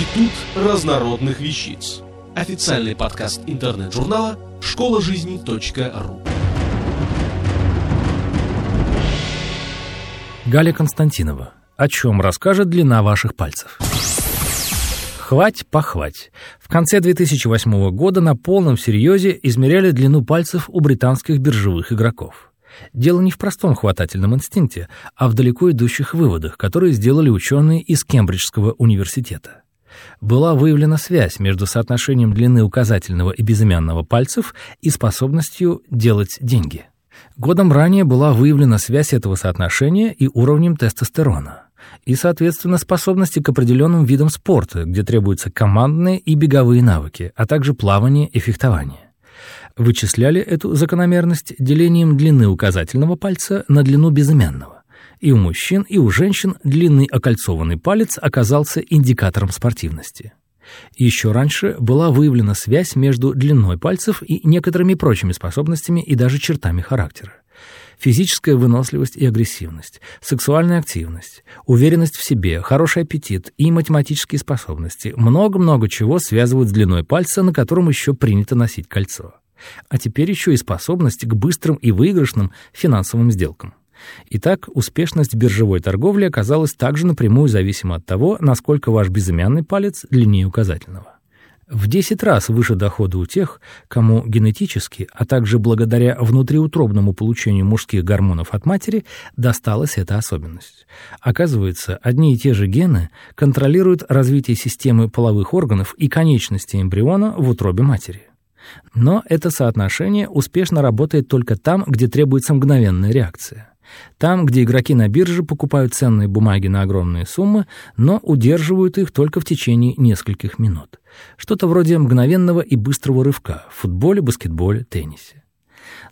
Институт разнородных вещиц. Официальный подкаст интернет-журнала школа жизни.ру. Галя Константинова. О чем расскажет длина ваших пальцев? Хвать, похвать. В конце 2008 года на полном серьезе измеряли длину пальцев у британских биржевых игроков. Дело не в простом хватательном инстинкте, а в далеко идущих выводах, которые сделали ученые из Кембриджского университета. Была выявлена связь между соотношением длины указательного и безымянного пальцев и способностью делать деньги. Годом ранее была выявлена связь этого соотношения и уровнем тестостерона, и, соответственно, способности к определенным видам спорта, где требуются командные и беговые навыки, а также плавание и фехтование. Вычисляли эту закономерность делением длины указательного пальца на длину безымянного. И у мужчин, и у женщин длинный окольцованный палец оказался индикатором спортивности. Еще раньше была выявлена связь между длиной пальцев и некоторыми прочими способностями и даже чертами характера. Физическая выносливость и агрессивность, сексуальная активность, уверенность в себе, хороший аппетит и математические способности. Много-много чего связывают с длиной пальца, на котором еще принято носить кольцо а теперь еще и способность к быстрым и выигрышным финансовым сделкам. Итак, успешность биржевой торговли оказалась также напрямую зависима от того, насколько ваш безымянный палец длиннее указательного. В 10 раз выше дохода у тех, кому генетически, а также благодаря внутриутробному получению мужских гормонов от матери досталась эта особенность. Оказывается, одни и те же гены контролируют развитие системы половых органов и конечности эмбриона в утробе матери. Но это соотношение успешно работает только там, где требуется мгновенная реакция. Там, где игроки на бирже покупают ценные бумаги на огромные суммы, но удерживают их только в течение нескольких минут. Что-то вроде мгновенного и быстрого рывка в футболе, баскетболе, теннисе.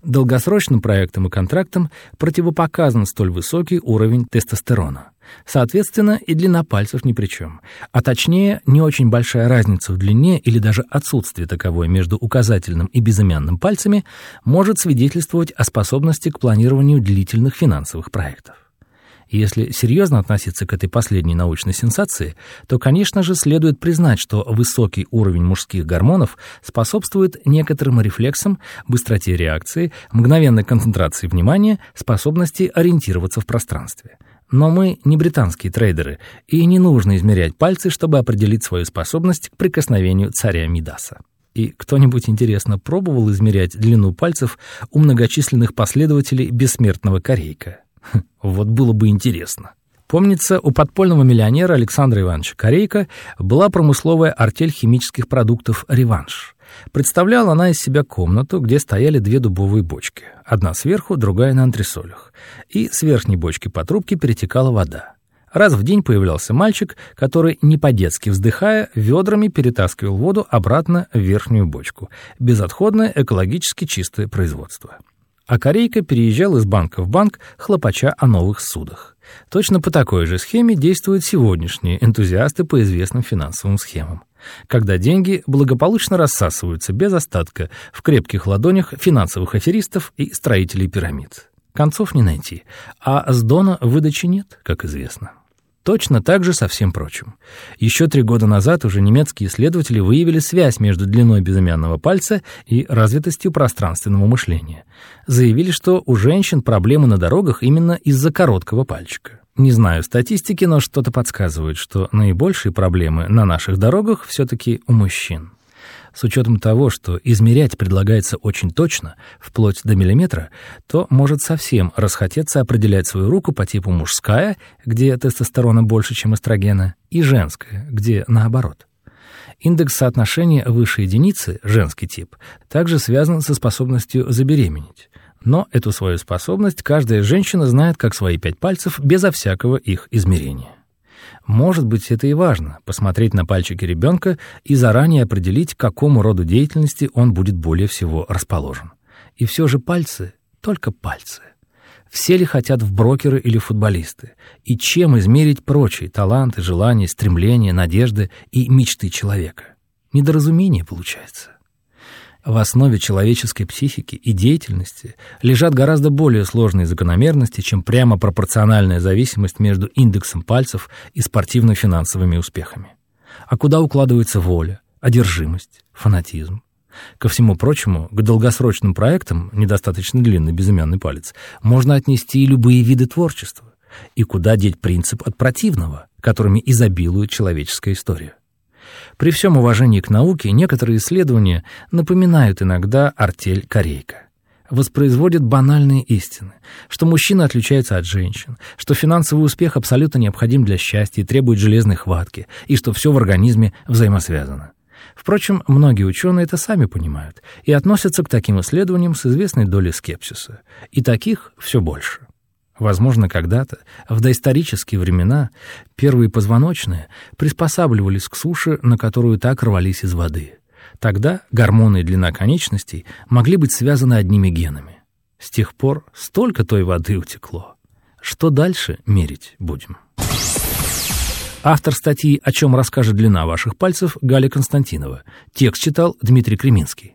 Долгосрочным проектам и контрактам противопоказан столь высокий уровень тестостерона. Соответственно, и длина пальцев ни при чем. А точнее, не очень большая разница в длине или даже отсутствие таковой между указательным и безымянным пальцами может свидетельствовать о способности к планированию длительных финансовых проектов. Если серьезно относиться к этой последней научной сенсации, то, конечно же, следует признать, что высокий уровень мужских гормонов способствует некоторым рефлексам, быстроте реакции, мгновенной концентрации внимания, способности ориентироваться в пространстве – но мы не британские трейдеры, и не нужно измерять пальцы, чтобы определить свою способность к прикосновению царя Мидаса. И кто-нибудь, интересно, пробовал измерять длину пальцев у многочисленных последователей бессмертного корейка? Вот было бы интересно. Помнится, у подпольного миллионера Александра Ивановича Корейка была промысловая артель химических продуктов «Реванш». Представляла она из себя комнату, где стояли две дубовые бочки, одна сверху, другая на антресолях, и с верхней бочки по трубке перетекала вода. Раз в день появлялся мальчик, который, не по-детски вздыхая, ведрами перетаскивал воду обратно в верхнюю бочку. Безотходное, экологически чистое производство. А корейка переезжал из банка в банк, хлопача о новых судах. Точно по такой же схеме действуют сегодняшние энтузиасты по известным финансовым схемам когда деньги благополучно рассасываются без остатка в крепких ладонях финансовых аферистов и строителей пирамид. Концов не найти, а с Дона выдачи нет, как известно. Точно так же со всем прочим. Еще три года назад уже немецкие исследователи выявили связь между длиной безымянного пальца и развитостью пространственного мышления. Заявили, что у женщин проблемы на дорогах именно из-за короткого пальчика. Не знаю статистики, но что-то подсказывает, что наибольшие проблемы на наших дорогах все-таки у мужчин. С учетом того, что измерять предлагается очень точно, вплоть до миллиметра, то может совсем расхотеться определять свою руку по типу мужская, где тестостерона больше, чем эстрогена, и женская, где наоборот. Индекс соотношения выше единицы, женский тип, также связан со способностью забеременеть. Но эту свою способность каждая женщина знает как свои пять пальцев безо всякого их измерения. Может быть, это и важно — посмотреть на пальчики ребенка и заранее определить, к какому роду деятельности он будет более всего расположен. И все же пальцы — только пальцы. Все ли хотят в брокеры или футболисты? И чем измерить прочие таланты, желания, стремления, надежды и мечты человека? Недоразумение получается. В основе человеческой психики и деятельности лежат гораздо более сложные закономерности, чем прямо пропорциональная зависимость между индексом пальцев и спортивно-финансовыми успехами. А куда укладывается воля, одержимость, фанатизм? Ко всему прочему, к долгосрочным проектам, недостаточно длинный безымянный палец, можно отнести и любые виды творчества. И куда деть принцип от противного, которыми изобилует человеческая история? При всем уважении к науке некоторые исследования напоминают иногда артель корейка воспроизводит банальные истины, что мужчина отличается от женщин, что финансовый успех абсолютно необходим для счастья и требует железной хватки, и что все в организме взаимосвязано. Впрочем, многие ученые это сами понимают и относятся к таким исследованиям с известной долей скепсиса. И таких все больше. Возможно, когда-то, в доисторические времена, первые позвоночные приспосабливались к суше, на которую так рвались из воды. Тогда гормоны и длина конечностей могли быть связаны одними генами. С тех пор столько той воды утекло. Что дальше мерить будем? Автор статьи «О чем расскажет длина ваших пальцев» Галя Константинова. Текст читал Дмитрий Креминский.